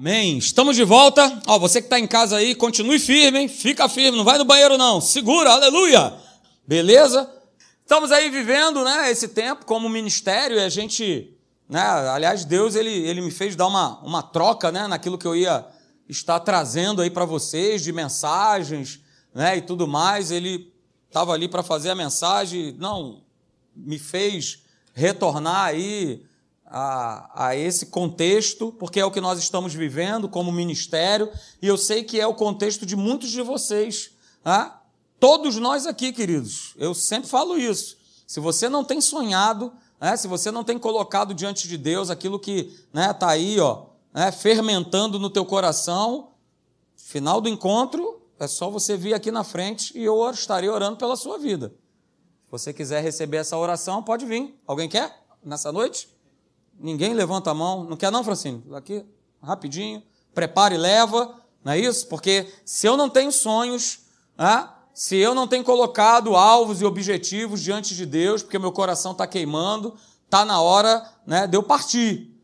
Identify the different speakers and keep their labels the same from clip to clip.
Speaker 1: Amém. Estamos de volta. Ó, você que está em casa aí, continue firme, hein? Fica firme, não vai no banheiro não. Segura, aleluia. Beleza? Estamos aí vivendo, né, esse tempo como ministério e a gente, né, aliás, Deus ele, ele me fez dar uma, uma troca, né, naquilo que eu ia estar trazendo aí para vocês de mensagens, né, e tudo mais. Ele estava ali para fazer a mensagem, não, me fez retornar aí a, a, esse contexto, porque é o que nós estamos vivendo como ministério, e eu sei que é o contexto de muitos de vocês. Né? Todos nós aqui, queridos, eu sempre falo isso. Se você não tem sonhado, né, se você não tem colocado diante de Deus aquilo que está né, tá aí, ó, né, fermentando no teu coração, final do encontro, é só você vir aqui na frente e eu estarei orando pela sua vida. Se você quiser receber essa oração, pode vir. Alguém quer nessa noite? Ninguém levanta a mão. Não quer não, Francine? Aqui, rapidinho. Prepare e leva. Não é isso? Porque se eu não tenho sonhos, né? se eu não tenho colocado alvos e objetivos diante de Deus, porque meu coração está queimando, está na hora né, de eu partir.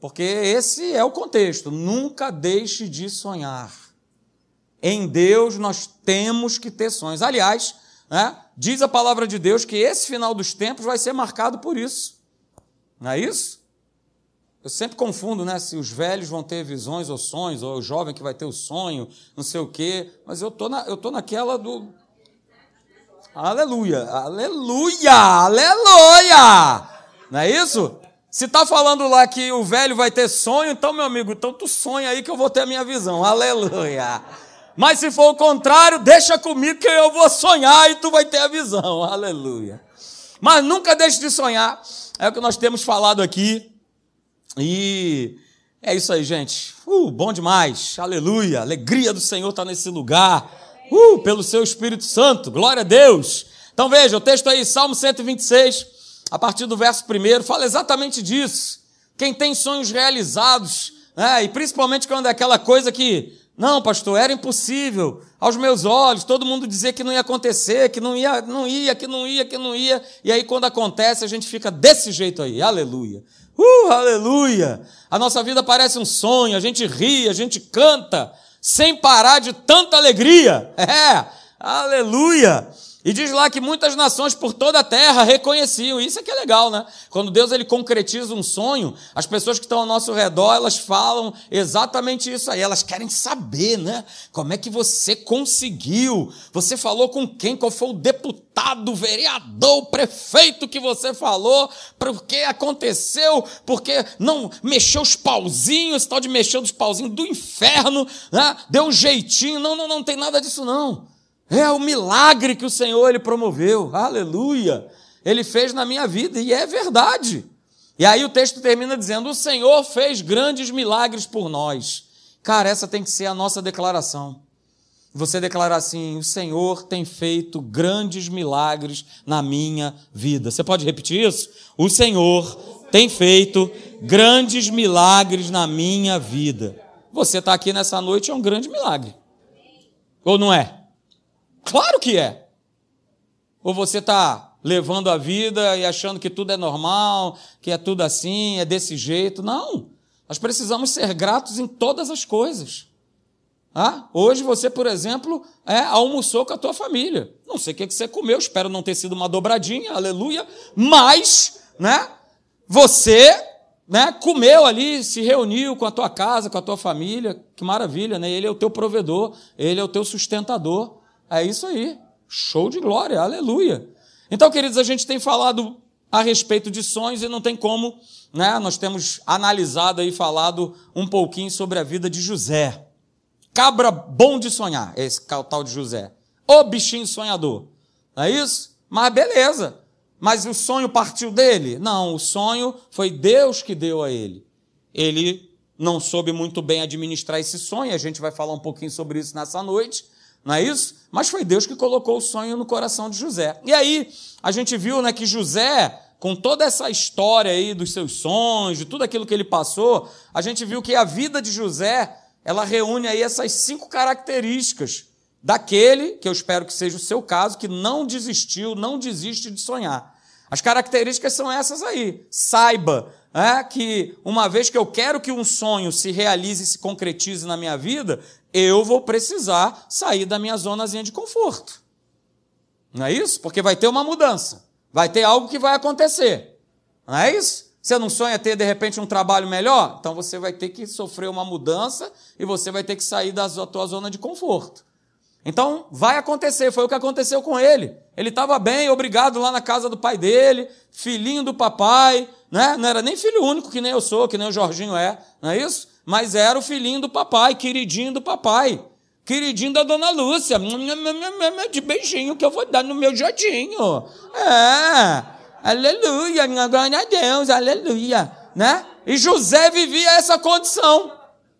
Speaker 1: Porque esse é o contexto. Nunca deixe de sonhar. Em Deus nós temos que ter sonhos. Aliás, né, diz a palavra de Deus que esse final dos tempos vai ser marcado por isso. Não é isso? Eu sempre confundo, né? Se os velhos vão ter visões ou sonhos, ou o jovem que vai ter o sonho, não sei o quê. Mas eu tô, na, eu tô naquela do. Aleluia, aleluia, aleluia! Não é isso? Se está falando lá que o velho vai ter sonho, então, meu amigo, então tu sonha aí que eu vou ter a minha visão. Aleluia. Mas se for o contrário, deixa comigo que eu vou sonhar e tu vai ter a visão. Aleluia. Mas nunca deixe de sonhar. É o que nós temos falado aqui. E é isso aí, gente. Uh, bom demais. Aleluia. Alegria do Senhor está nesse lugar. Uh, pelo seu Espírito Santo. Glória a Deus. Então veja, o texto aí, Salmo 126, a partir do verso 1, fala exatamente disso. Quem tem sonhos realizados, né, e principalmente quando é aquela coisa que, não, pastor, era impossível. Aos meus olhos, todo mundo dizia que não ia acontecer, que não ia, não ia, que não ia, que não ia. E aí, quando acontece, a gente fica desse jeito aí. Aleluia. Uh, aleluia! A nossa vida parece um sonho, a gente ri, a gente canta, sem parar de tanta alegria. É, aleluia! E diz lá que muitas nações por toda a terra reconheciam. Isso é que é legal, né? Quando Deus ele concretiza um sonho, as pessoas que estão ao nosso redor, elas falam exatamente isso aí. Elas querem saber, né? Como é que você conseguiu? Você falou com quem? Qual foi o deputado, vereador, prefeito que você falou? Por que aconteceu? Porque não mexeu os pauzinhos, tal de mexer os pauzinhos do inferno, né? Deu um jeitinho. Não, não, não tem nada disso não. É o milagre que o Senhor ele promoveu. Aleluia! Ele fez na minha vida e é verdade. E aí o texto termina dizendo: "O Senhor fez grandes milagres por nós". Cara, essa tem que ser a nossa declaração. Você declarar assim: "O Senhor tem feito grandes milagres na minha vida". Você pode repetir isso? O Senhor tem feito grandes milagres na minha vida. Você está aqui nessa noite é um grande milagre. Ou não é? Claro que é. Ou você está levando a vida e achando que tudo é normal, que é tudo assim, é desse jeito. Não. Nós precisamos ser gratos em todas as coisas. Ah, hoje você, por exemplo, é, almoçou com a tua família. Não sei o que você comeu, espero não ter sido uma dobradinha, aleluia. Mas, né, você né, comeu ali, se reuniu com a tua casa, com a tua família. Que maravilha, né? Ele é o teu provedor, ele é o teu sustentador. É isso aí. Show de glória, aleluia. Então, queridos, a gente tem falado a respeito de sonhos e não tem como, né? Nós temos analisado e falado um pouquinho sobre a vida de José. Cabra bom de sonhar, esse tal de José. O bichinho sonhador. Não é isso? Mas beleza. Mas o sonho partiu dele? Não, o sonho foi Deus que deu a ele. Ele não soube muito bem administrar esse sonho, a gente vai falar um pouquinho sobre isso nessa noite não é isso? Mas foi Deus que colocou o sonho no coração de José. E aí, a gente viu né, que José, com toda essa história aí dos seus sonhos, de tudo aquilo que ele passou, a gente viu que a vida de José, ela reúne aí essas cinco características daquele, que eu espero que seja o seu caso, que não desistiu, não desiste de sonhar. As características são essas aí. Saiba é, que uma vez que eu quero que um sonho se realize e se concretize na minha vida, eu vou precisar sair da minha zonazinha de conforto. Não é isso? Porque vai ter uma mudança. Vai ter algo que vai acontecer. Não é isso? Você não sonha ter, de repente, um trabalho melhor? Então você vai ter que sofrer uma mudança e você vai ter que sair da tua zona de conforto. Então, vai acontecer, foi o que aconteceu com ele. Ele estava bem, obrigado lá na casa do pai dele, filhinho do papai, né? Não era nem filho único, que nem eu sou, que nem o Jorginho é, não é isso? Mas era o filhinho do papai, queridinho do papai, queridinho da dona Lúcia, de beijinho que eu vou dar no meu jodinho. É, aleluia, glória a Deus, aleluia, né? E José vivia essa condição,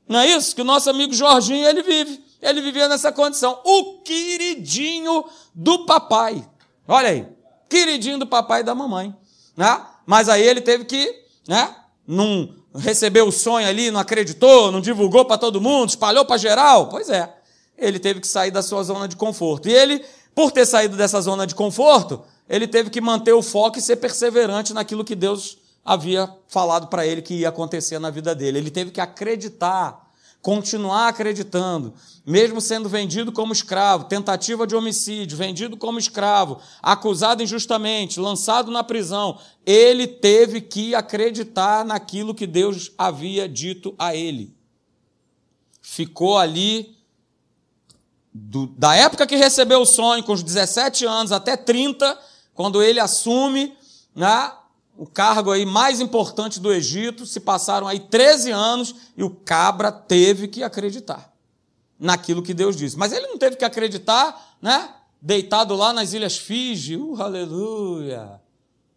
Speaker 1: não é isso? Que o nosso amigo Jorginho, ele vive. Ele vivia nessa condição. O queridinho do papai. Olha aí. Queridinho do papai e da mamãe. Né? Mas aí ele teve que, né? Não recebeu o sonho ali, não acreditou, não divulgou para todo mundo, espalhou para geral. Pois é. Ele teve que sair da sua zona de conforto. E ele, por ter saído dessa zona de conforto, ele teve que manter o foco e ser perseverante naquilo que Deus havia falado para ele que ia acontecer na vida dele. Ele teve que acreditar continuar acreditando, mesmo sendo vendido como escravo, tentativa de homicídio, vendido como escravo, acusado injustamente, lançado na prisão, ele teve que acreditar naquilo que Deus havia dito a ele. Ficou ali, do, da época que recebeu o sonho, com os 17 anos até 30, quando ele assume, né, o cargo aí mais importante do Egito, se passaram aí 13 anos e o cabra teve que acreditar naquilo que Deus disse. Mas ele não teve que acreditar, né? Deitado lá nas Ilhas Fiji, uh, aleluia.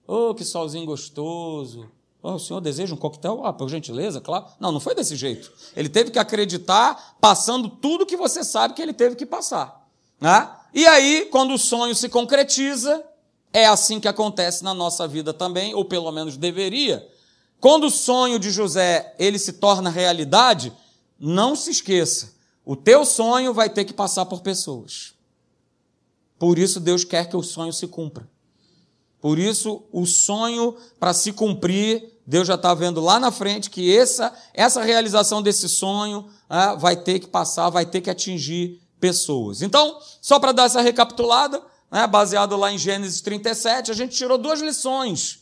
Speaker 1: Oh, que solzinho gostoso. Oh, o senhor deseja um coquetel? Ah, por gentileza, claro. Não, não foi desse jeito. Ele teve que acreditar passando tudo que você sabe que ele teve que passar. Né? E aí, quando o sonho se concretiza, é assim que acontece na nossa vida também, ou pelo menos deveria. Quando o sonho de José ele se torna realidade, não se esqueça, o teu sonho vai ter que passar por pessoas. Por isso Deus quer que o sonho se cumpra. Por isso o sonho para se cumprir, Deus já está vendo lá na frente que essa essa realização desse sonho ah, vai ter que passar, vai ter que atingir pessoas. Então, só para dar essa recapitulada, né, baseado lá em Gênesis 37, a gente tirou duas lições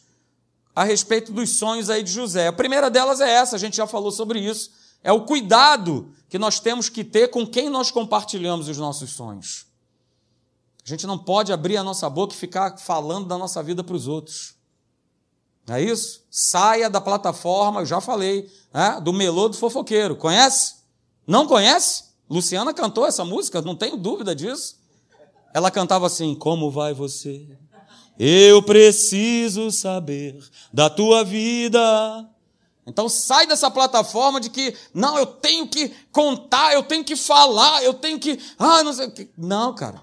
Speaker 1: a respeito dos sonhos aí de José. A primeira delas é essa, a gente já falou sobre isso, é o cuidado que nós temos que ter com quem nós compartilhamos os nossos sonhos. A gente não pode abrir a nossa boca e ficar falando da nossa vida para os outros. Não é isso? Saia da plataforma, eu já falei, né, do melô do fofoqueiro. Conhece? Não conhece? Luciana cantou essa música, não tenho dúvida disso. Ela cantava assim: Como vai você? Eu preciso saber da tua vida. Então sai dessa plataforma de que, não, eu tenho que contar, eu tenho que falar, eu tenho que. Ah, não sei. Não, cara.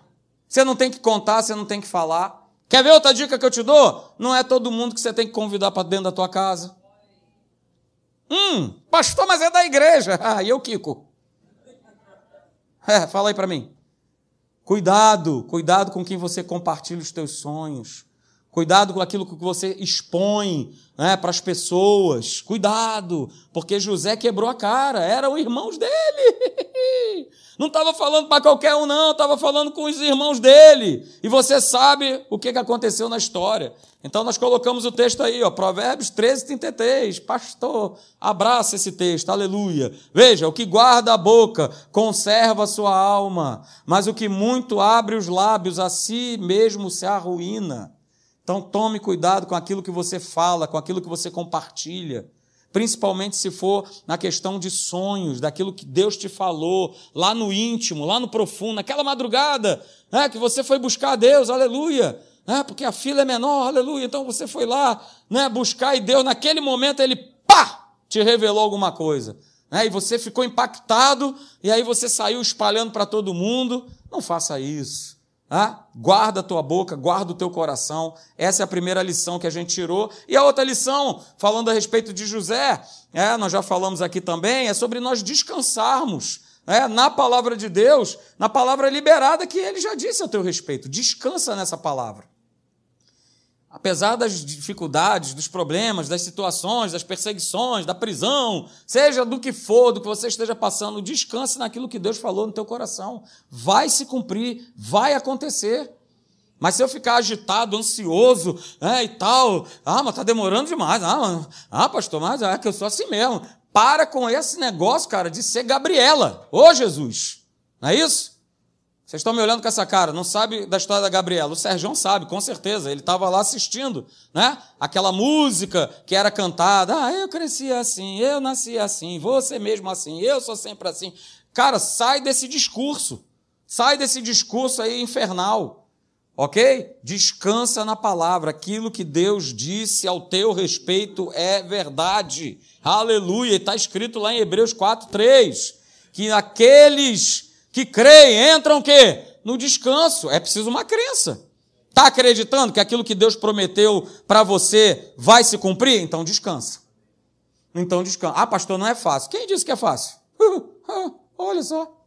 Speaker 1: Você não tem que contar, você não tem que falar. Quer ver outra dica que eu te dou? Não é todo mundo que você tem que convidar para dentro da tua casa. Hum, pastor, mas é da igreja. Ah, e eu, Kiko? É, fala aí para mim. Cuidado, cuidado com quem você compartilha os teus sonhos. Cuidado com aquilo que você expõe né, para as pessoas. Cuidado, porque José quebrou a cara, eram irmãos dele. Não estava falando para qualquer um, não, estava falando com os irmãos dele. E você sabe o que aconteceu na história. Então nós colocamos o texto aí, ó, Provérbios 13, 33. Pastor, abraça esse texto, aleluia. Veja, o que guarda a boca conserva a sua alma, mas o que muito abre os lábios a si mesmo se arruína. Então tome cuidado com aquilo que você fala, com aquilo que você compartilha. Principalmente se for na questão de sonhos, daquilo que Deus te falou, lá no íntimo, lá no profundo, naquela madrugada, né, que você foi buscar a Deus, aleluia né? porque a fila é menor, aleluia. Então você foi lá né, buscar e Deus, naquele momento, ele pá, te revelou alguma coisa. Né? E você ficou impactado, e aí você saiu espalhando para todo mundo. Não faça isso. Tá? Guarda a tua boca, guarda o teu coração. Essa é a primeira lição que a gente tirou. E a outra lição, falando a respeito de José, é, nós já falamos aqui também, é sobre nós descansarmos é, na palavra de Deus, na palavra liberada que ele já disse a teu respeito. Descansa nessa palavra. Apesar das dificuldades, dos problemas, das situações, das perseguições, da prisão, seja do que for, do que você esteja passando, descanse naquilo que Deus falou no teu coração. Vai se cumprir, vai acontecer. Mas se eu ficar agitado, ansioso, é, e tal, ah, mas tá demorando demais, ah, mas, ah, pastor, mas é que eu sou assim mesmo. Para com esse negócio, cara, de ser Gabriela. Ô, Jesus! Não é isso? Vocês estão me olhando com essa cara, não sabe da história da Gabriela. O Sérgio sabe, com certeza. Ele estava lá assistindo, né? Aquela música que era cantada. Ah, eu cresci assim, eu nasci assim, você mesmo assim, eu sou sempre assim. Cara, sai desse discurso. Sai desse discurso aí infernal. Ok? Descansa na palavra. Aquilo que Deus disse ao teu respeito é verdade. Aleluia. Está escrito lá em Hebreus 4, 3. Que aqueles que creem entram o quê? No descanso. É preciso uma crença. Está acreditando que aquilo que Deus prometeu para você vai se cumprir? Então descansa. Então descansa. Ah, pastor, não é fácil. Quem disse que é fácil? Olha só.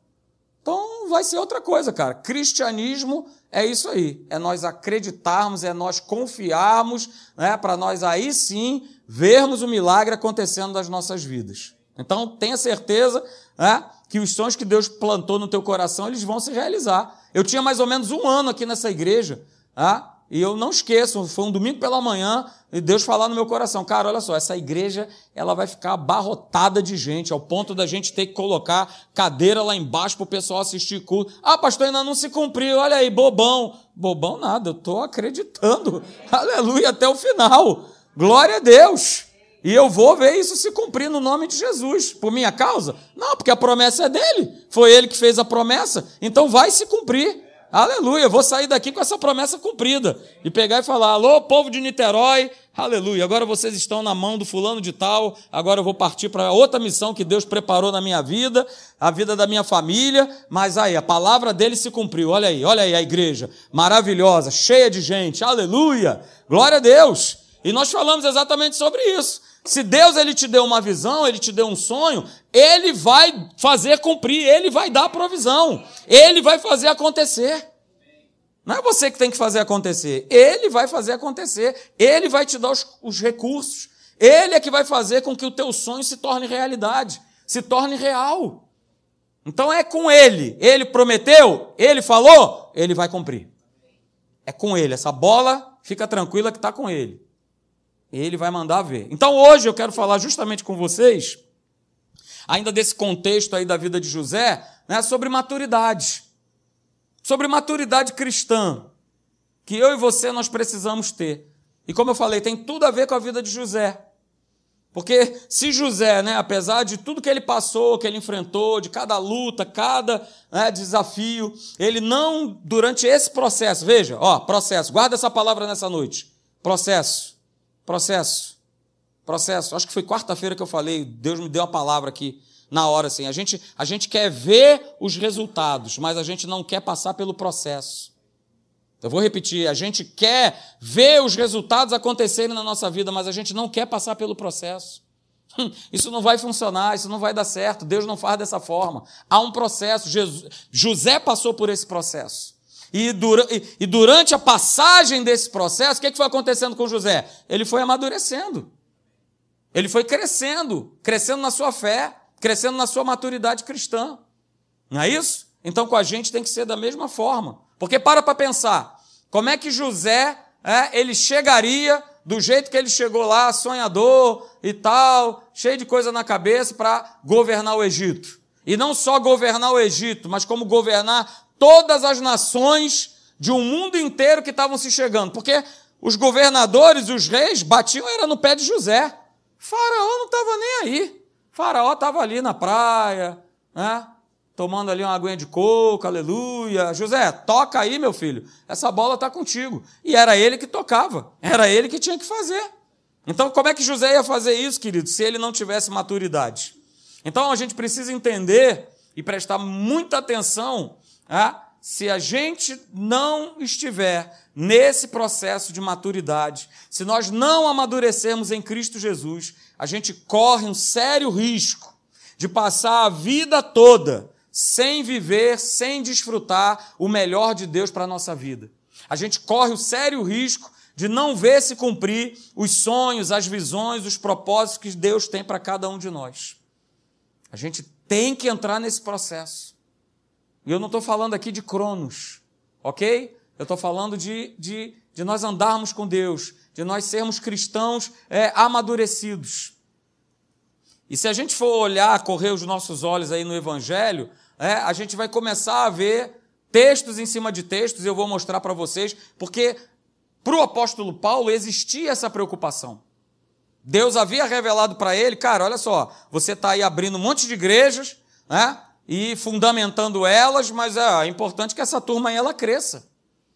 Speaker 1: Então vai ser outra coisa, cara. Cristianismo é isso aí. É nós acreditarmos, é nós confiarmos, né, para nós aí sim vermos o milagre acontecendo nas nossas vidas. Então tenha certeza né, que os sonhos que Deus plantou no teu coração, eles vão se realizar. Eu tinha mais ou menos um ano aqui nessa igreja, tá? e eu não esqueço, foi um domingo pela manhã, e Deus falar no meu coração, cara, olha só, essa igreja ela vai ficar abarrotada de gente, ao ponto da gente ter que colocar cadeira lá embaixo para o pessoal assistir culto. Ah, pastor, ainda não se cumpriu, olha aí, bobão. Bobão nada, eu estou acreditando. Aleluia, até o final. Glória a Deus. E eu vou ver isso se cumprir no nome de Jesus. Por minha causa? Não, porque a promessa é dele. Foi ele que fez a promessa. Então vai se cumprir. Aleluia. Vou sair daqui com essa promessa cumprida. E pegar e falar: alô, povo de Niterói. Aleluia. Agora vocês estão na mão do fulano de tal. Agora eu vou partir para outra missão que Deus preparou na minha vida, a vida da minha família. Mas aí, a palavra dele se cumpriu. Olha aí, olha aí a igreja maravilhosa, cheia de gente. Aleluia. Glória a Deus. E nós falamos exatamente sobre isso. Se Deus ele te deu uma visão, ele te deu um sonho, ele vai fazer cumprir, ele vai dar provisão, ele vai fazer acontecer. Não é você que tem que fazer acontecer, ele vai fazer acontecer, ele vai te dar os, os recursos, ele é que vai fazer com que o teu sonho se torne realidade, se torne real. Então é com ele, ele prometeu, ele falou, ele vai cumprir. É com ele, essa bola, fica tranquila que está com ele. Ele vai mandar ver. Então hoje eu quero falar justamente com vocês, ainda desse contexto aí da vida de José, né, sobre maturidade. Sobre maturidade cristã, que eu e você nós precisamos ter. E como eu falei, tem tudo a ver com a vida de José. Porque se José, né, apesar de tudo que ele passou, que ele enfrentou, de cada luta, cada né, desafio, ele não, durante esse processo, veja, ó, processo, guarda essa palavra nessa noite. Processo. Processo. Processo. Acho que foi quarta-feira que eu falei, Deus me deu a palavra aqui na hora assim. A gente, a gente quer ver os resultados, mas a gente não quer passar pelo processo. Eu vou repetir, a gente quer ver os resultados acontecerem na nossa vida, mas a gente não quer passar pelo processo. Isso não vai funcionar, isso não vai dar certo. Deus não faz dessa forma. Há um processo. Jesus, José passou por esse processo. E, dura, e, e durante a passagem desse processo, o que, que foi acontecendo com José? Ele foi amadurecendo. Ele foi crescendo, crescendo na sua fé, crescendo na sua maturidade cristã. Não é isso? Então com a gente tem que ser da mesma forma. Porque para para pensar, como é que José, é, ele chegaria do jeito que ele chegou lá, sonhador e tal, cheio de coisa na cabeça para governar o Egito. E não só governar o Egito, mas como governar todas as nações de um mundo inteiro que estavam se chegando, porque os governadores, os reis, batiam era no pé de José. Faraó não estava nem aí. Faraó estava ali na praia, né? tomando ali uma aguinha de coco, aleluia. José, toca aí, meu filho, essa bola está contigo. E era ele que tocava, era ele que tinha que fazer. Então, como é que José ia fazer isso, querido, se ele não tivesse maturidade? Então, a gente precisa entender e prestar muita atenção ah, se a gente não estiver nesse processo de maturidade, se nós não amadurecermos em Cristo Jesus, a gente corre um sério risco de passar a vida toda sem viver, sem desfrutar o melhor de Deus para a nossa vida. A gente corre o sério risco de não ver se cumprir os sonhos, as visões, os propósitos que Deus tem para cada um de nós. A gente tem que entrar nesse processo. E eu não estou falando aqui de cronos, ok? Eu estou falando de, de, de nós andarmos com Deus, de nós sermos cristãos é, amadurecidos. E se a gente for olhar, correr os nossos olhos aí no Evangelho, é, a gente vai começar a ver textos em cima de textos, eu vou mostrar para vocês, porque para o apóstolo Paulo existia essa preocupação. Deus havia revelado para ele, cara, olha só, você está aí abrindo um monte de igrejas, né? E fundamentando elas, mas é, é importante que essa turma aí ela cresça.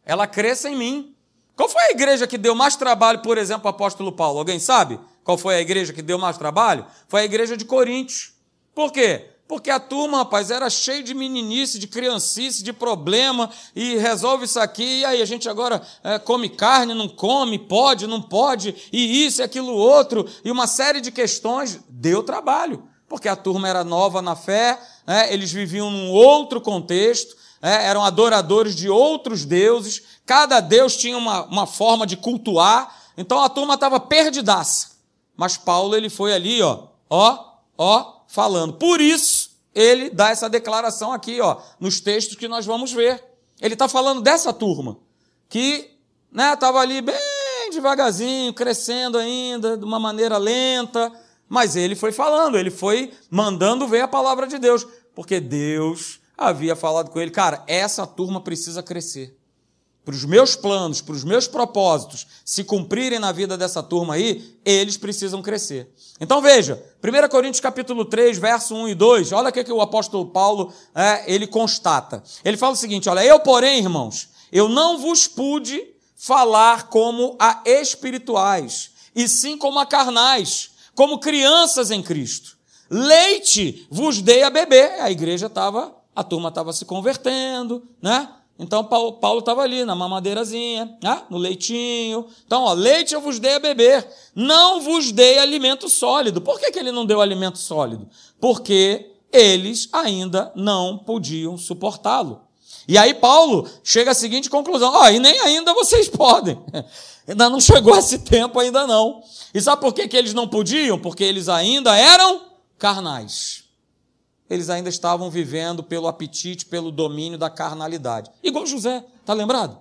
Speaker 1: Ela cresça em mim. Qual foi a igreja que deu mais trabalho, por exemplo, ao apóstolo Paulo? Alguém sabe? Qual foi a igreja que deu mais trabalho? Foi a igreja de Coríntios. Por quê? Porque a turma, rapaz, era cheia de meninice, de criancice, de problema, e resolve isso aqui, e aí a gente agora é, come carne, não come, pode, não pode, e isso e aquilo outro, e uma série de questões. Deu trabalho, porque a turma era nova na fé, é, eles viviam num outro contexto, é, eram adoradores de outros deuses, cada deus tinha uma, uma forma de cultuar, então a turma estava perdidaça. Mas Paulo, ele foi ali, ó, ó, ó, falando. Por isso, ele dá essa declaração aqui, ó, nos textos que nós vamos ver. Ele está falando dessa turma, que estava né, ali bem devagarzinho, crescendo ainda, de uma maneira lenta, mas ele foi falando, ele foi mandando ver a palavra de Deus, porque Deus havia falado com ele, cara, essa turma precisa crescer para os meus planos, para os meus propósitos se cumprirem na vida dessa turma aí, eles precisam crescer. Então veja, 1 Coríntios capítulo 3, verso 1 e 2, olha o que, que o apóstolo Paulo é, ele constata. Ele fala o seguinte: olha, eu, porém, irmãos, eu não vos pude falar como a espirituais, e sim como a carnais, como crianças em Cristo. Leite vos dei a beber. A igreja estava, a turma estava se convertendo, né? Então Paulo estava ali na mamadeirazinha, né? no leitinho. Então, ó, leite eu vos dei a beber, não vos dei alimento sólido. Por que, que ele não deu alimento sólido? Porque eles ainda não podiam suportá-lo. E aí Paulo chega à seguinte conclusão: ó, e nem ainda vocês podem. Ainda não chegou esse tempo, ainda não. E sabe por que, que eles não podiam? Porque eles ainda eram carnais eles ainda estavam vivendo pelo apetite, pelo domínio da carnalidade. Igual José, tá lembrado?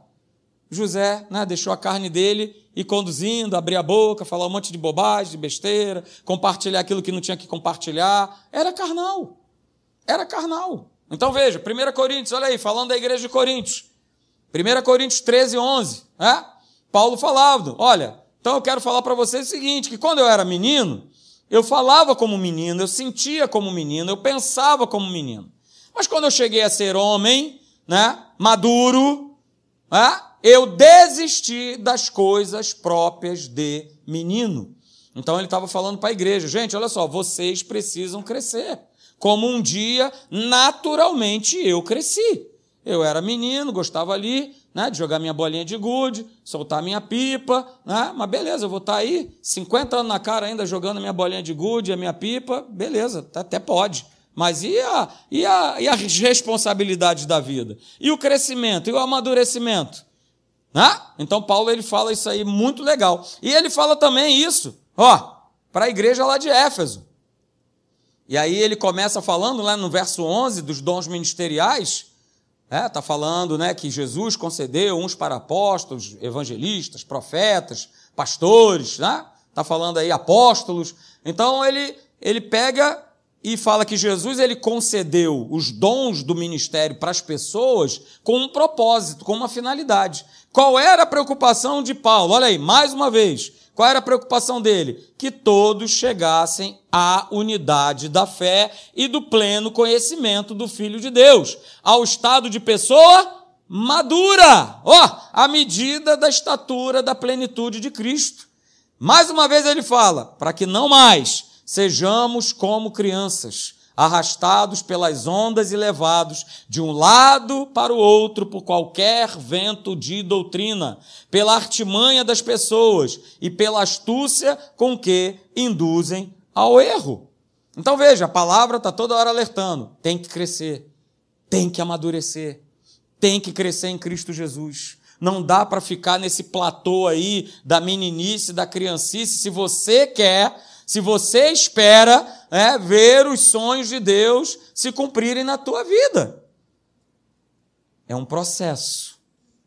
Speaker 1: José né, deixou a carne dele e conduzindo, abrir a boca, falar um monte de bobagem, de besteira, compartilhar aquilo que não tinha que compartilhar. Era carnal. Era carnal. Então veja, 1 Coríntios, olha aí, falando da igreja de Coríntios. 1 Coríntios 13, 11. Né? Paulo falava, olha, então eu quero falar para vocês o seguinte, que quando eu era menino, eu falava como menino, eu sentia como menino, eu pensava como menino. Mas quando eu cheguei a ser homem, né, maduro, né, eu desisti das coisas próprias de menino. Então ele estava falando para a igreja, gente, olha só, vocês precisam crescer. Como um dia, naturalmente, eu cresci. Eu era menino, gostava ali né, de jogar minha bolinha de gude, soltar minha pipa, né, mas beleza, eu vou estar tá aí, 50 anos na cara ainda jogando minha bolinha de gude, a minha pipa, beleza, até pode. Mas e a, e, a, e as responsabilidades da vida? E o crescimento? E o amadurecimento? Né? Então Paulo ele fala isso aí muito legal. E ele fala também isso, ó, para a igreja lá de Éfeso. E aí ele começa falando lá no verso 11 dos dons ministeriais, Está é, tá falando né, que Jesus concedeu uns para apóstolos, evangelistas, profetas, pastores, está né? Tá falando aí apóstolos. Então ele, ele pega e fala que Jesus ele concedeu os dons do ministério para as pessoas com um propósito, com uma finalidade. Qual era a preocupação de Paulo? Olha aí, mais uma vez. Qual era a preocupação dele? Que todos chegassem à unidade da fé e do pleno conhecimento do Filho de Deus, ao estado de pessoa madura, ó, oh, à medida da estatura da plenitude de Cristo. Mais uma vez ele fala, para que não mais sejamos como crianças, arrastados pelas ondas e levados de um lado para o outro por qualquer vento de doutrina, pela artimanha das pessoas e pela astúcia com que induzem ao erro. Então veja, a palavra está toda hora alertando: tem que crescer, tem que amadurecer, tem que crescer em Cristo Jesus. Não dá para ficar nesse platô aí da meninice, da criancice. Se você quer, se você espera é, ver os sonhos de Deus se cumprirem na tua vida. É um processo.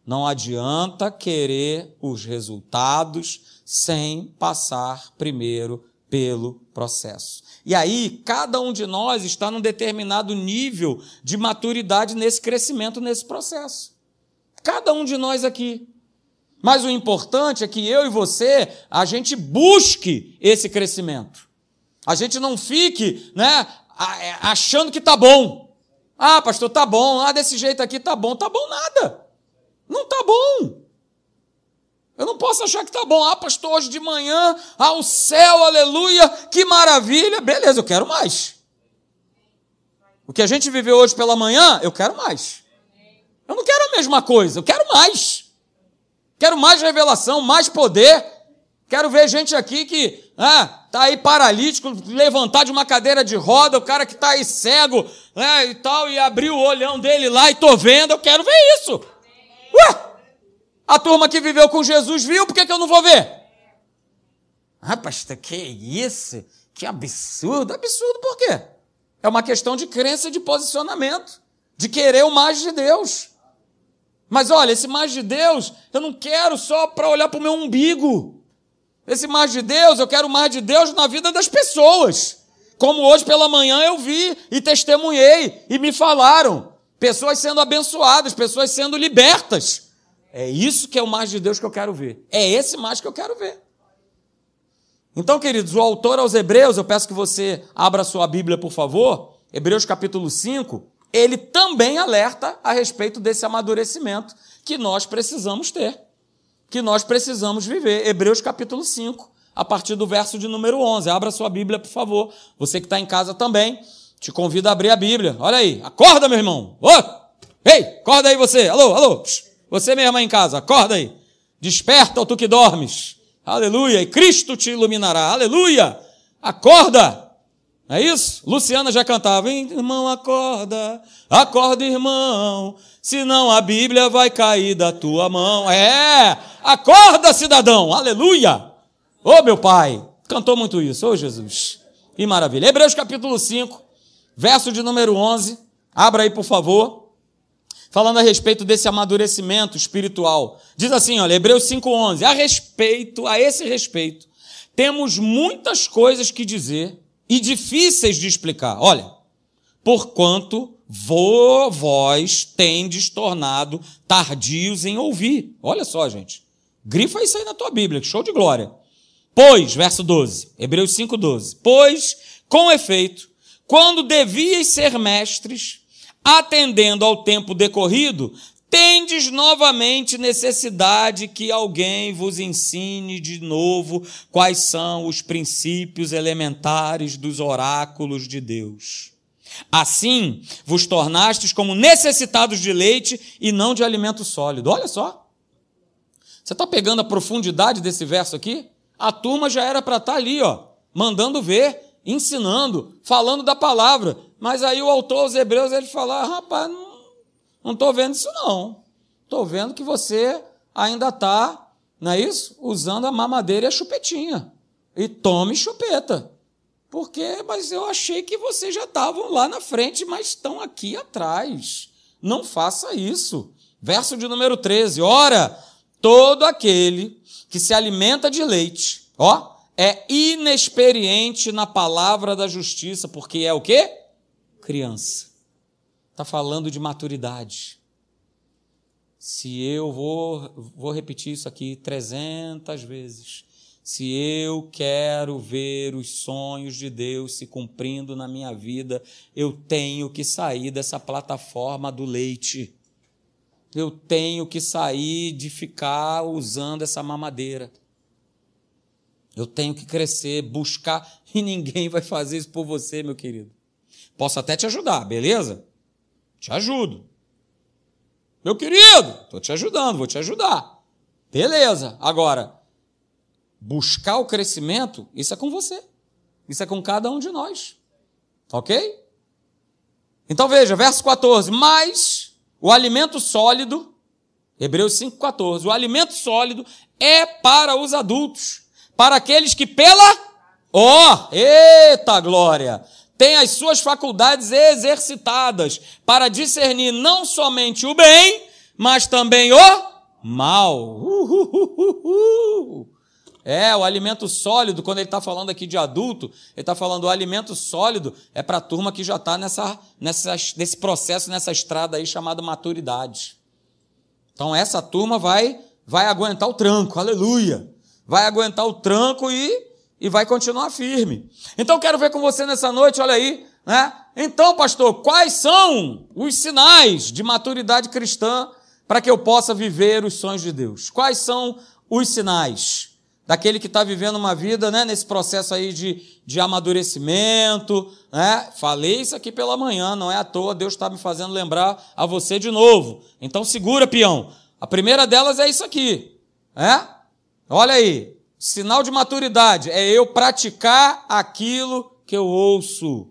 Speaker 1: Não adianta querer os resultados sem passar primeiro pelo processo. E aí, cada um de nós está num determinado nível de maturidade nesse crescimento, nesse processo. Cada um de nós aqui. Mas o importante é que eu e você, a gente busque esse crescimento. A gente não fique, né, é, achando que tá bom. Ah, pastor, tá bom. Ah, desse jeito aqui tá bom. Tá bom nada. Não tá bom. Eu não posso achar que tá bom. Ah, pastor, hoje de manhã, ao céu, aleluia, que maravilha. Beleza, eu quero mais. O que a gente viveu hoje pela manhã, eu quero mais. Eu não quero a mesma coisa, eu quero mais. Quero mais revelação, mais poder. Quero ver gente aqui que ah, tá aí paralítico, levantar de uma cadeira de roda, o cara que tá aí cego, né, e tal, e abrir o olhão dele lá e tô vendo, eu quero ver isso. Ué! A turma que viveu com Jesus viu, por que, que eu não vou ver? Ah, pastor, que isso? Que absurdo. Absurdo por quê? É uma questão de crença, de posicionamento, de querer o mais de Deus. Mas olha, esse mais de Deus, eu não quero só para olhar para o meu umbigo. Esse mais de Deus, eu quero mais de Deus na vida das pessoas. Como hoje pela manhã eu vi e testemunhei e me falaram. Pessoas sendo abençoadas, pessoas sendo libertas. É isso que é o mais de Deus que eu quero ver. É esse mais que eu quero ver. Então, queridos, o autor aos Hebreus, eu peço que você abra sua Bíblia, por favor, Hebreus capítulo 5, ele também alerta a respeito desse amadurecimento que nós precisamos ter, que nós precisamos viver. Hebreus capítulo 5, a partir do verso de número 11. Abra sua Bíblia, por favor. Você que está em casa também, te convido a abrir a Bíblia. Olha aí, acorda, meu irmão. Ô! Ei, acorda aí você. Alô, alô. Você, minha irmã em casa, acorda aí. Desperta, ó tu que dormes. Aleluia. E Cristo te iluminará. Aleluia. Acorda. É isso? Luciana já cantava? Irmão, acorda. Acorda, irmão. Senão a Bíblia vai cair da tua mão. É. Acorda, cidadão. Aleluia. Ô, oh, meu pai. Cantou muito isso. Ô, oh, Jesus. Que maravilha. Hebreus capítulo 5, verso de número 11. Abra aí, por favor falando a respeito desse amadurecimento espiritual. Diz assim, olha, Hebreus 5:11, a respeito, a esse respeito, temos muitas coisas que dizer e difíceis de explicar. Olha, porquanto vós tendes tornado tardios em ouvir. Olha só, gente. Grifa isso aí na tua Bíblia, show de glória. Pois, verso 12, Hebreus 5:12. Pois, com efeito, quando devias ser mestres, atendendo ao tempo decorrido, tendes novamente necessidade que alguém vos ensine de novo quais são os princípios elementares dos oráculos de Deus. Assim, vos tornastes como necessitados de leite e não de alimento sólido. Olha só. Você está pegando a profundidade desse verso aqui? A turma já era para estar tá ali, ó, mandando ver, ensinando, falando da palavra. Mas aí o autor aos Hebreus ele fala: ah, rapaz, não estou vendo isso não. Estou vendo que você ainda está, não é isso? Usando a mamadeira e a chupetinha. E tome chupeta. Porque, mas eu achei que vocês já estavam lá na frente, mas estão aqui atrás. Não faça isso. Verso de número 13. Ora, todo aquele que se alimenta de leite, ó, é inexperiente na palavra da justiça, porque é o quê? criança. Está falando de maturidade. Se eu vou, vou repetir isso aqui 300 vezes. Se eu quero ver os sonhos de Deus se cumprindo na minha vida, eu tenho que sair dessa plataforma do leite. Eu tenho que sair de ficar usando essa mamadeira. Eu tenho que crescer, buscar, e ninguém vai fazer isso por você, meu querido. Posso até te ajudar, beleza? Te ajudo. Meu querido, estou te ajudando, vou te ajudar. Beleza. Agora, buscar o crescimento, isso é com você. Isso é com cada um de nós. Ok? Então veja, verso 14. Mas o alimento sólido Hebreus 5,14. O alimento sólido é para os adultos, para aqueles que pela. Ó, oh, eita glória! Tem as suas faculdades exercitadas para discernir não somente o bem, mas também o mal. É, o alimento sólido, quando ele está falando aqui de adulto, ele está falando o alimento sólido é para a turma que já está nessa, nessa, nesse processo, nessa estrada aí chamada maturidade. Então essa turma vai, vai aguentar o tranco, aleluia. Vai aguentar o tranco e, e vai continuar firme. Então quero ver com você nessa noite, olha aí, né? Então, pastor, quais são os sinais de maturidade cristã para que eu possa viver os sonhos de Deus? Quais são os sinais? daquele que está vivendo uma vida né, nesse processo aí de, de amadurecimento. Né? Falei isso aqui pela manhã, não é à toa, Deus está me fazendo lembrar a você de novo. Então segura, peão. A primeira delas é isso aqui. É? Olha aí, sinal de maturidade é eu praticar aquilo que eu ouço.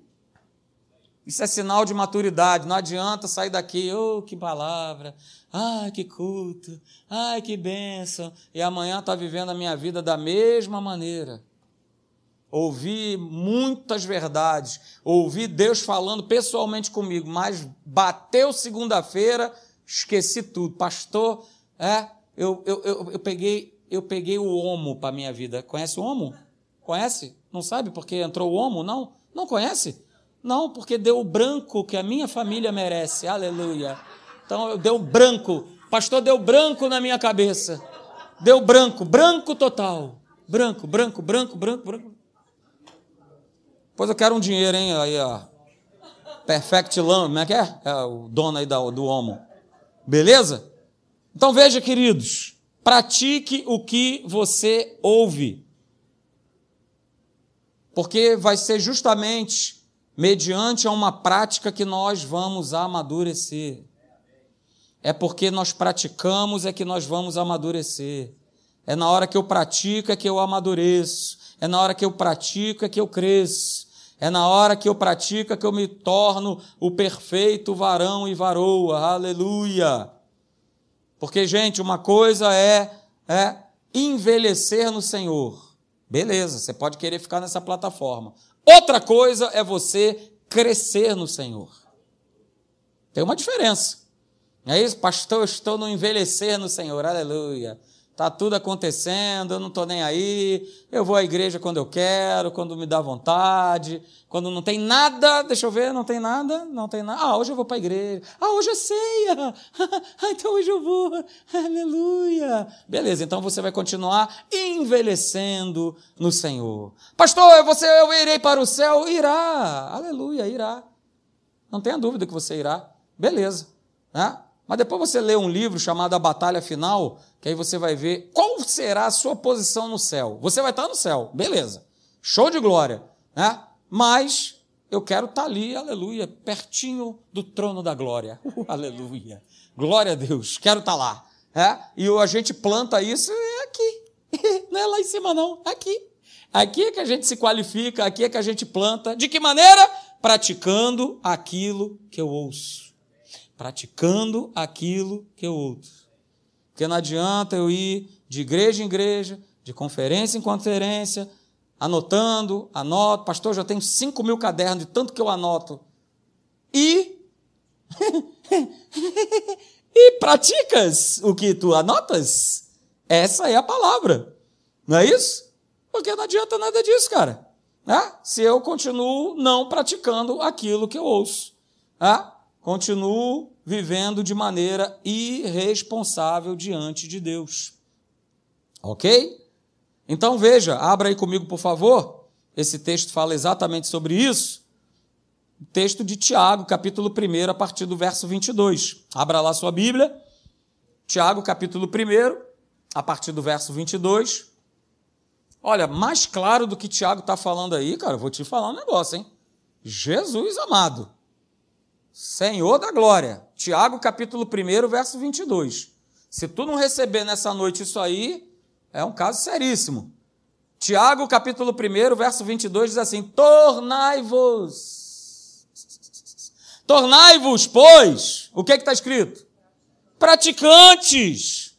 Speaker 1: Isso é sinal de maturidade. Não adianta sair daqui, oh, que palavra, ai, que culto, ai, que bênção, e amanhã está vivendo a minha vida da mesma maneira. Ouvi muitas verdades, ouvi Deus falando pessoalmente comigo, mas bateu segunda-feira, esqueci tudo. Pastor, é, eu, eu, eu, eu peguei eu peguei o homo para minha vida. Conhece o homo? Conhece? Não sabe porque entrou o homo? Não? Não conhece? Não, porque deu o branco que a minha família merece. Aleluia. Então deu branco. Pastor, deu branco na minha cabeça. Deu branco, branco total. Branco, branco, branco, branco, branco. Pois eu quero um dinheiro, hein? Aí, ó. Perfect Lamb, como é que é? É o dono aí do homo. Beleza? Então veja, queridos, pratique o que você ouve. Porque vai ser justamente mediante a uma prática que nós vamos amadurecer. É porque nós praticamos é que nós vamos amadurecer. É na hora que eu pratico é que eu amadureço. É na hora que eu pratico é que eu cresço. É na hora que eu pratico é que eu me torno o perfeito varão e varoa. Aleluia. Porque, gente, uma coisa é, é envelhecer no Senhor. Beleza, você pode querer ficar nessa plataforma. Outra coisa é você crescer no Senhor. Tem uma diferença. É isso, pastor, eu estou no envelhecer no Senhor, aleluia. Está tudo acontecendo, eu não estou nem aí, eu vou à igreja quando eu quero, quando me dá vontade, quando não tem nada, deixa eu ver, não tem nada, não tem nada. Ah, hoje eu vou para a igreja. Ah, hoje é ceia. Ah, então hoje eu vou. Aleluia. Beleza, então você vai continuar envelhecendo no Senhor. Pastor, você, eu irei para o céu? Irá. Aleluia, irá. Não tenha dúvida que você irá. Beleza. Né? Mas depois você lê um livro chamado A Batalha Final, que aí você vai ver qual será a sua posição no céu. Você vai estar no céu, beleza. Show de glória, né? Mas eu quero estar ali, aleluia, pertinho do trono da glória. Uh, aleluia. Glória a Deus, quero estar lá. É? E a gente planta isso é aqui. Não é lá em cima, não. É aqui. Aqui é que a gente se qualifica, aqui é que a gente planta. De que maneira? Praticando aquilo que eu ouço praticando aquilo que eu ouço. Porque não adianta eu ir de igreja em igreja, de conferência em conferência, anotando, anoto. Pastor, já tenho 5 mil cadernos de tanto que eu anoto. E. e praticas o que tu anotas? Essa é a palavra. Não é isso? Porque não adianta nada disso, cara. Né? Se eu continuo não praticando aquilo que eu ouço. Né? Continuo vivendo de maneira irresponsável diante de Deus. Ok? Então veja, abra aí comigo, por favor. Esse texto fala exatamente sobre isso. O texto de Tiago, capítulo 1, a partir do verso 22. Abra lá sua Bíblia. Tiago, capítulo 1, a partir do verso 22. Olha, mais claro do que Tiago está falando aí, cara, eu vou te falar um negócio, hein? Jesus amado. Senhor da glória. Tiago, capítulo 1, verso 22. Se tu não receber nessa noite isso aí, é um caso seríssimo. Tiago, capítulo 1, verso 22 diz assim: Tornai-vos. Tornai-vos, pois. O que é está escrito? praticantes.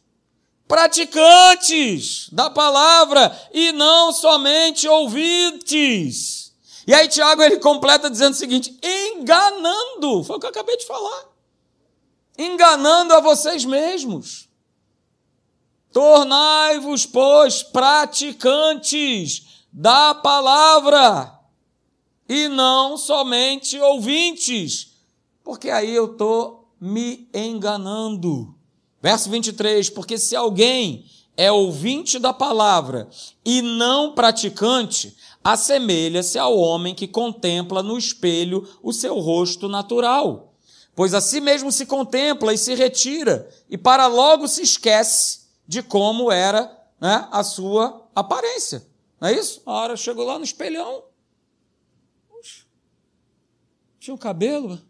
Speaker 1: Praticantes da palavra e não somente ouvintes. E aí Tiago ele completa dizendo o seguinte: enganando, foi o que eu acabei de falar. Enganando a vocês mesmos. Tornai-vos, pois, praticantes da palavra e não somente ouvintes, porque aí eu estou me enganando. Verso 23: Porque se alguém é ouvinte da palavra e não praticante, assemelha-se ao homem que contempla no espelho o seu rosto natural. Pois a si mesmo se contempla e se retira, e para logo se esquece de como era né, a sua aparência. Não é isso? A hora chegou lá no espelhão, tinha um cabelo.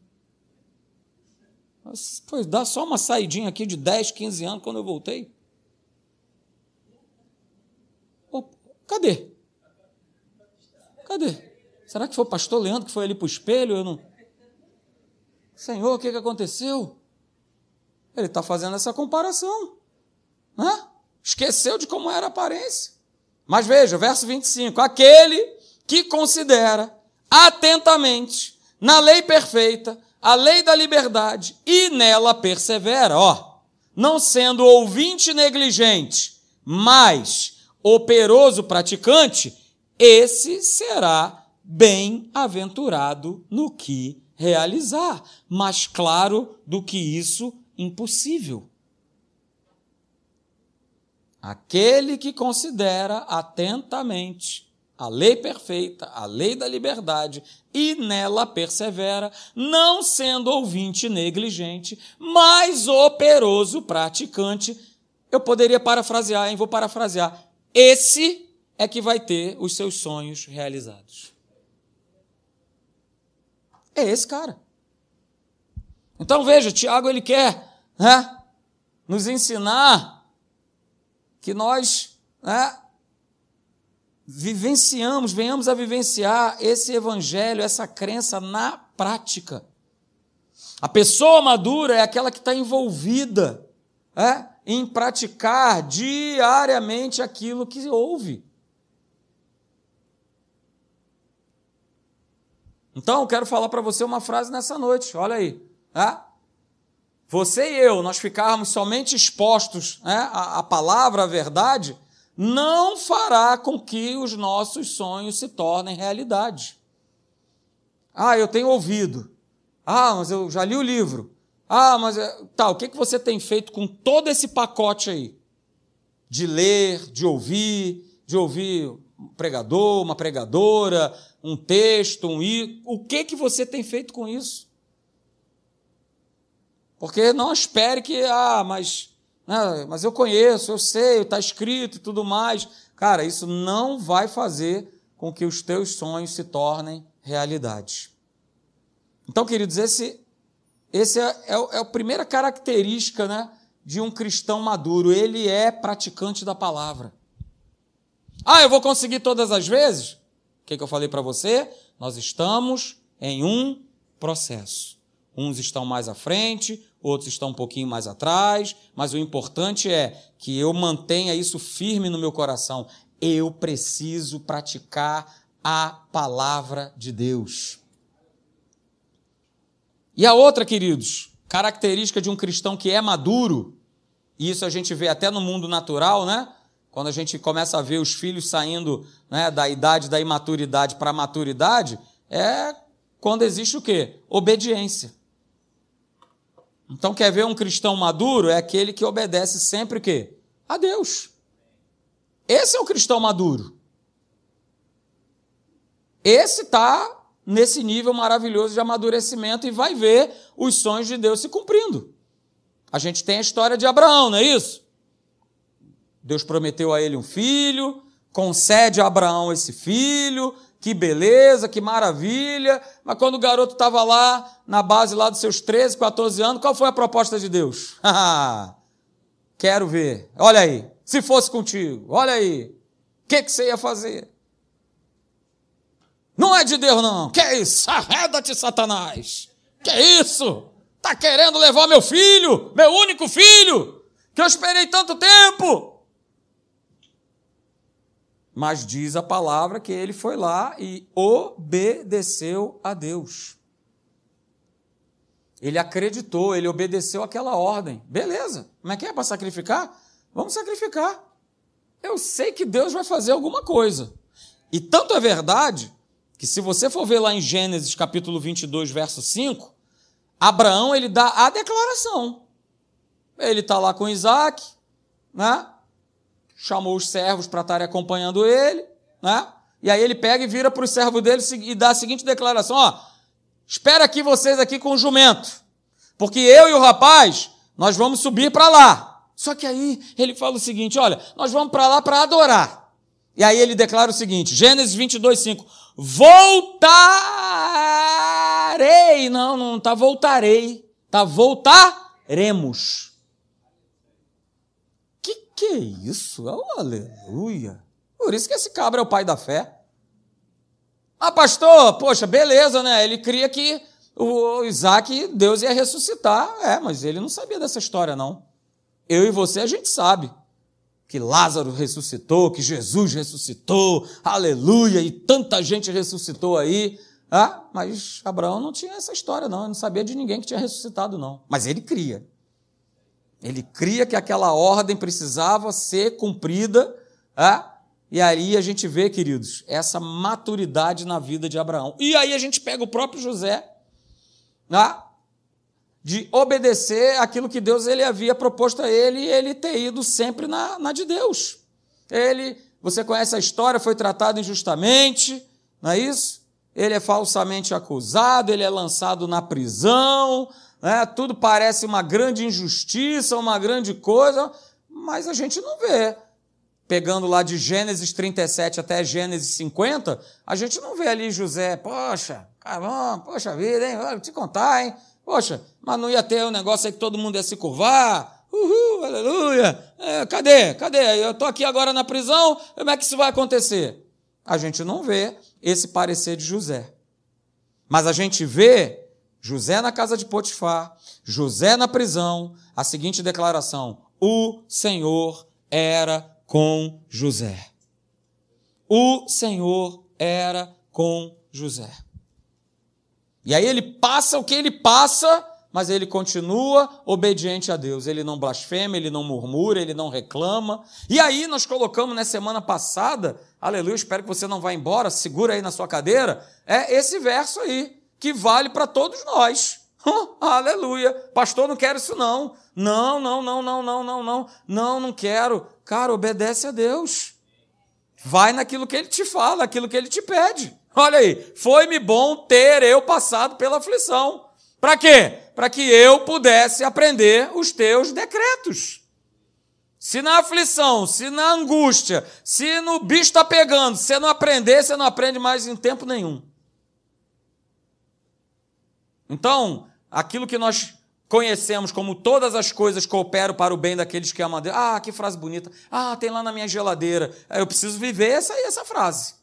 Speaker 1: Pois dá só uma saidinha aqui de 10, 15 anos quando eu voltei. Cadê? Cadê? Será que foi o pastor Leandro que foi ali para o espelho? Eu não. Senhor, o que, que aconteceu? Ele está fazendo essa comparação. Né? Esqueceu de como era a aparência. Mas veja, verso 25: aquele que considera atentamente na lei perfeita, a lei da liberdade, e nela persevera, ó, não sendo ouvinte negligente, mas operoso praticante, esse será bem-aventurado no que realizar, mais claro do que isso, impossível. Aquele que considera atentamente a lei perfeita, a lei da liberdade, e nela persevera, não sendo ouvinte negligente, mas operoso praticante. Eu poderia parafrasear, hein? Vou parafrasear. Esse é que vai ter os seus sonhos realizados. É esse cara. Então veja, Tiago ele quer né, nos ensinar que nós né, vivenciamos, venhamos a vivenciar esse evangelho, essa crença na prática. A pessoa madura é aquela que está envolvida é, em praticar diariamente aquilo que ouve. Então, eu quero falar para você uma frase nessa noite, olha aí. É? Você e eu, nós ficarmos somente expostos é, à, palavra, à verdade, não fará com que os nossos sonhos se tornem realidade. Ah, eu tenho ouvido. Ah, mas eu já li o livro. Ah, mas é, tá, o que, que você tem feito com todo esse pacote aí? De ler, de ouvir, de ouvir um pregador, uma pregadora, um texto, um i. O que que você tem feito com isso? Porque não espere que, ah, mas né? mas eu conheço, eu sei, está escrito e tudo mais. Cara, isso não vai fazer com que os teus sonhos se tornem realidade. Então, queridos, esse, esse é, é, é a primeira característica né, de um cristão maduro. Ele é praticante da palavra. Ah, eu vou conseguir todas as vezes? Que, que eu falei para você? Nós estamos em um processo. Uns estão mais à frente, outros estão um pouquinho mais atrás, mas o importante é que eu mantenha isso firme no meu coração. Eu preciso praticar a palavra de Deus. E a outra, queridos, característica de um cristão que é maduro, e isso a gente vê até no mundo natural, né? Quando a gente começa a ver os filhos saindo né, da idade da imaturidade para a maturidade, é quando existe o quê? Obediência. Então, quer ver um cristão maduro? É aquele que obedece sempre o quê? A Deus. Esse é o cristão maduro. Esse está nesse nível maravilhoso de amadurecimento e vai ver os sonhos de Deus se cumprindo. A gente tem a história de Abraão, não é isso? Deus prometeu a ele um filho, concede a Abraão esse filho, que beleza, que maravilha. Mas quando o garoto estava lá, na base lá dos seus 13, 14 anos, qual foi a proposta de Deus? Quero ver. Olha aí. Se fosse contigo, olha aí. O que, que você ia fazer? Não é de Deus, não. Que isso? Arreda-te, Satanás. Que isso? Está querendo levar meu filho, meu único filho, que eu esperei tanto tempo. Mas diz a palavra que ele foi lá e obedeceu a Deus. Ele acreditou, ele obedeceu aquela ordem. Beleza, como é que é para sacrificar? Vamos sacrificar. Eu sei que Deus vai fazer alguma coisa. E tanto é verdade que se você for ver lá em Gênesis capítulo 22, verso 5, Abraão ele dá a declaração. Ele está lá com Isaac, né? Chamou os servos para estarem acompanhando ele, né? e aí ele pega e vira para os servos dele e dá a seguinte declaração: ó, espera aqui vocês aqui com o jumento, porque eu e o rapaz, nós vamos subir para lá. Só que aí ele fala o seguinte: olha, nós vamos para lá para adorar. E aí ele declara o seguinte, Gênesis 22, 5. Voltarei. Não, não está voltarei. Está voltaremos. Que que é isso? Oh, aleluia. Por isso que esse cabra é o pai da fé. Ah, pastor, poxa, beleza, né? Ele cria que o Isaac, Deus ia ressuscitar. É, mas ele não sabia dessa história, não. Eu e você, a gente sabe que Lázaro ressuscitou, que Jesus ressuscitou, aleluia, e tanta gente ressuscitou aí. Ah, mas Abraão não tinha essa história, não, ele não sabia de ninguém que tinha ressuscitado, não. Mas ele cria. Ele cria que aquela ordem precisava ser cumprida, ah, e aí a gente vê, queridos, essa maturidade na vida de Abraão. E aí a gente pega o próprio José, ah, de obedecer aquilo que Deus ele havia proposto a ele e ele ter ido sempre na, na de Deus. Ele, você conhece a história, foi tratado injustamente, não é isso? Ele é falsamente acusado, ele é lançado na prisão, né? tudo parece uma grande injustiça, uma grande coisa, mas a gente não vê. Pegando lá de Gênesis 37 até Gênesis 50, a gente não vê ali José, poxa, caramba, poxa vida, hein? Vou te contar, hein? Poxa, mas não ia ter um negócio aí que todo mundo ia se curvar? Uhul, aleluia! É, cadê? Cadê? Eu estou aqui agora na prisão, como é que isso vai acontecer? A gente não vê esse parecer de José. Mas a gente vê José na casa de Potifar, José na prisão, a seguinte declaração: O Senhor era com José. O Senhor era com José. E aí ele passa o que ele passa, mas ele continua obediente a Deus. Ele não blasfema, ele não murmura, ele não reclama. E aí nós colocamos na semana passada, aleluia, espero que você não vá embora, segura aí na sua cadeira, é esse verso aí, que vale para todos nós. aleluia. Pastor, não quero isso não. Não, não, não, não, não, não, não. Não, não quero. Cara, obedece a Deus. Vai naquilo que ele te fala, aquilo que ele te pede. Olha aí, foi-me bom ter eu passado pela aflição. Para quê? Para que eu pudesse aprender os teus decretos. Se na aflição, se na angústia, se no bicho está pegando, você não aprender, você não aprende mais em tempo nenhum. Então, aquilo que nós conhecemos como todas as coisas cooperam para o bem daqueles que amam a Deus. Ah, que frase bonita. Ah, tem lá na minha geladeira. Eu preciso viver essa, essa frase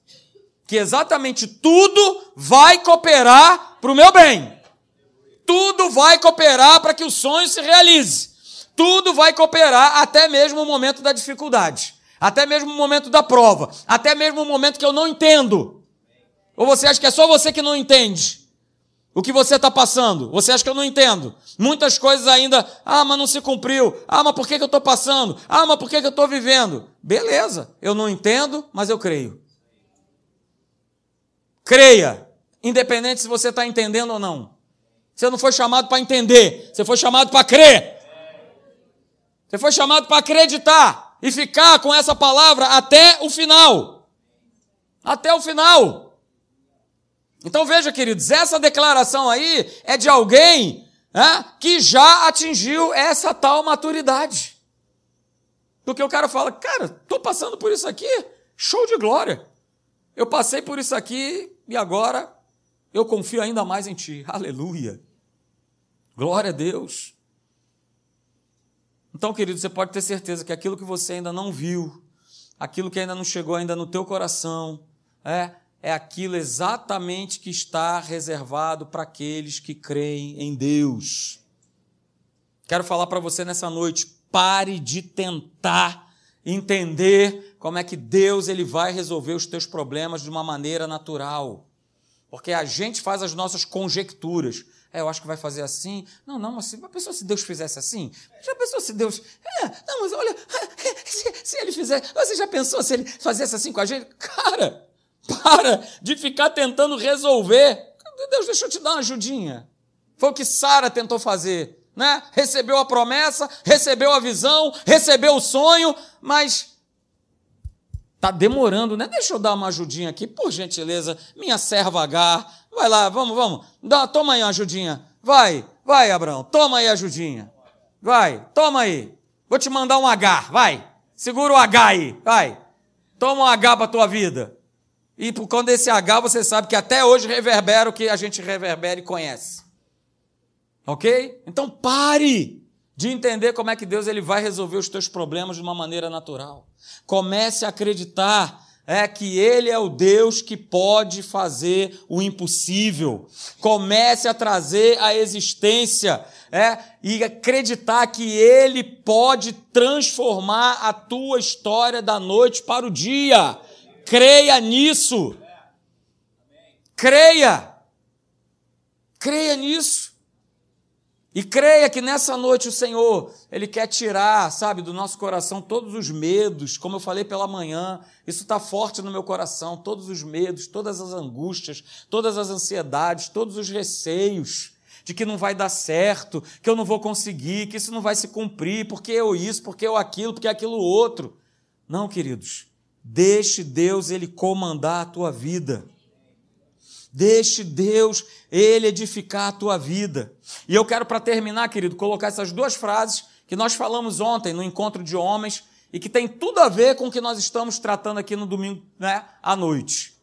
Speaker 1: que exatamente tudo vai cooperar para o meu bem. Tudo vai cooperar para que o sonho se realize. Tudo vai cooperar até mesmo o momento da dificuldade, até mesmo o momento da prova, até mesmo o momento que eu não entendo. Ou você acha que é só você que não entende? O que você está passando? Você acha que eu não entendo? Muitas coisas ainda, ah, mas não se cumpriu. Ah, mas por que, que eu estou passando? Ah, mas por que, que eu estou vivendo? Beleza, eu não entendo, mas eu creio. Creia, independente se você está entendendo ou não. Você não foi chamado para entender, você foi chamado para crer. Você foi chamado para acreditar e ficar com essa palavra até o final. Até o final. Então veja, queridos, essa declaração aí é de alguém né, que já atingiu essa tal maturidade. Do que o cara fala, cara, estou passando por isso aqui, show de glória. Eu passei por isso aqui e agora eu confio ainda mais em Ti. Aleluia. Glória a Deus. Então, querido, você pode ter certeza que aquilo que você ainda não viu, aquilo que ainda não chegou ainda no teu coração, é, é aquilo exatamente que está reservado para aqueles que creem em Deus. Quero falar para você nessa noite, pare de tentar entender como é que Deus ele vai resolver os teus problemas de uma maneira natural. Porque a gente faz as nossas conjecturas. É, eu acho que vai fazer assim. Não, não, mas a pessoa se Deus fizesse assim? Já pensou se Deus. É, não, mas olha, se, se ele fizer. Você já pensou se ele fizesse assim com a gente? Cara, para de ficar tentando resolver. Deus, deixa eu te dar uma ajudinha. Foi o que Sara tentou fazer né? Recebeu a promessa, recebeu a visão, recebeu o sonho, mas tá demorando, né? Deixa eu dar uma ajudinha aqui, por gentileza, minha serva Agar. Vai lá, vamos, vamos. Dá, toma aí uma ajudinha. Vai, vai, Abraão, toma aí a ajudinha. Vai, toma aí. Vou te mandar um H, vai. Segura o H aí, vai. Toma um H para tua vida. E por conta desse H, você sabe que até hoje reverbera o que a gente reverbera e conhece. Ok? Então pare de entender como é que Deus ele vai resolver os teus problemas de uma maneira natural. Comece a acreditar é que Ele é o Deus que pode fazer o impossível. Comece a trazer a existência é, e acreditar que Ele pode transformar a tua história da noite para o dia. Creia nisso. Creia. Creia nisso. E creia que nessa noite o Senhor, Ele quer tirar, sabe, do nosso coração todos os medos, como eu falei pela manhã, isso está forte no meu coração, todos os medos, todas as angústias, todas as ansiedades, todos os receios de que não vai dar certo, que eu não vou conseguir, que isso não vai se cumprir, porque eu isso, porque eu aquilo, porque aquilo outro. Não, queridos, deixe Deus Ele comandar a tua vida. Deixe Deus, Ele edificar a tua vida. E eu quero, para terminar, querido, colocar essas duas frases que nós falamos ontem no encontro de homens e que tem tudo a ver com o que nós estamos tratando aqui no domingo né, à noite.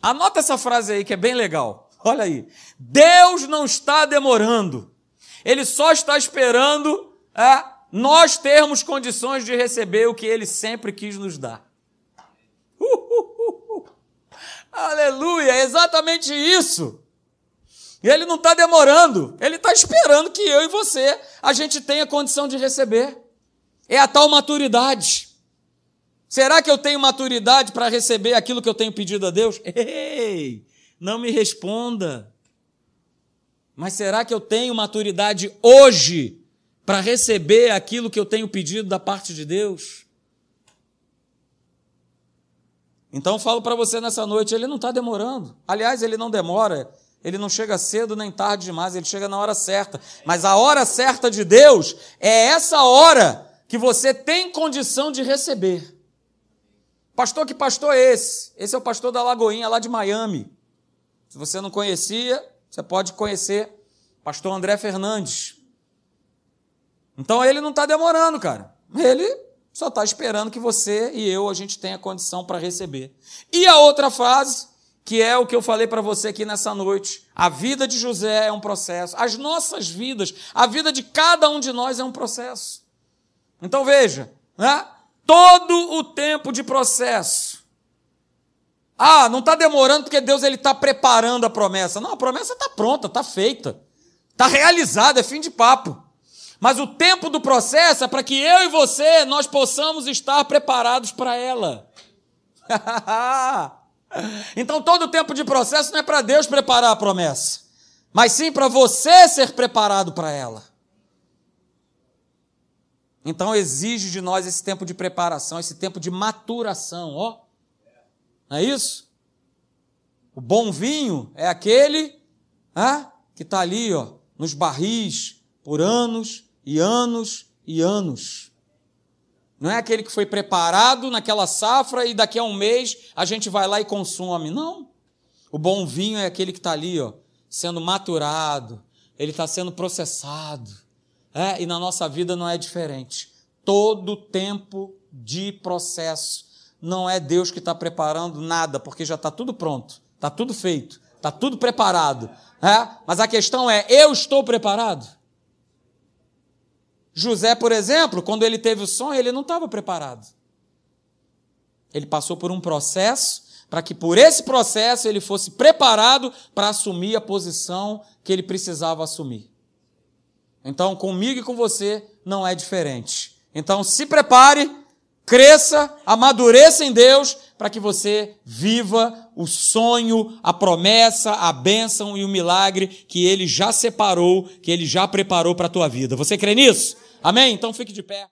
Speaker 1: Anota essa frase aí que é bem legal. Olha aí. Deus não está demorando. Ele só está esperando é, nós termos condições de receber o que Ele sempre quis nos dar. Aleluia, é exatamente isso. E ele não está demorando, ele está esperando que eu e você a gente tenha condição de receber. É a tal maturidade. Será que eu tenho maturidade para receber aquilo que eu tenho pedido a Deus? Ei, não me responda. Mas será que eu tenho maturidade hoje para receber aquilo que eu tenho pedido da parte de Deus? Então falo para você nessa noite, ele não está demorando. Aliás, ele não demora. Ele não chega cedo nem tarde demais, ele chega na hora certa. Mas a hora certa de Deus é essa hora que você tem condição de receber. Pastor, que pastor é esse? Esse é o pastor da Lagoinha, lá de Miami. Se você não conhecia, você pode conhecer. Pastor André Fernandes. Então ele não está demorando, cara. Ele só está esperando que você e eu a gente tenha condição para receber. E a outra fase, que é o que eu falei para você aqui nessa noite, a vida de José é um processo, as nossas vidas, a vida de cada um de nós é um processo. Então veja, né? todo o tempo de processo. Ah, não está demorando porque Deus ele está preparando a promessa. Não, a promessa está pronta, está feita, está realizada, é fim de papo. Mas o tempo do processo é para que eu e você nós possamos estar preparados para ela. então todo o tempo de processo não é para Deus preparar a promessa, mas sim para você ser preparado para ela. Então exige de nós esse tempo de preparação, esse tempo de maturação, ó. Não é isso? O bom vinho é aquele ah, que está ali, ó, nos barris por anos e anos e anos. Não é aquele que foi preparado naquela safra e daqui a um mês a gente vai lá e consome. Não. O bom vinho é aquele que está ali, ó, sendo maturado, ele está sendo processado. É, e na nossa vida não é diferente. Todo tempo de processo. Não é Deus que está preparando nada, porque já está tudo pronto, está tudo feito, está tudo preparado. É? Mas a questão é: eu estou preparado? José, por exemplo, quando ele teve o sonho, ele não estava preparado. Ele passou por um processo para que por esse processo ele fosse preparado para assumir a posição que ele precisava assumir. Então, comigo e com você não é diferente. Então, se prepare, cresça, amadureça em Deus, para que você viva o sonho, a promessa, a bênção e o milagre que Ele já separou, que Ele já preparou para a tua vida. Você crê nisso? Amém? Então fique de pé.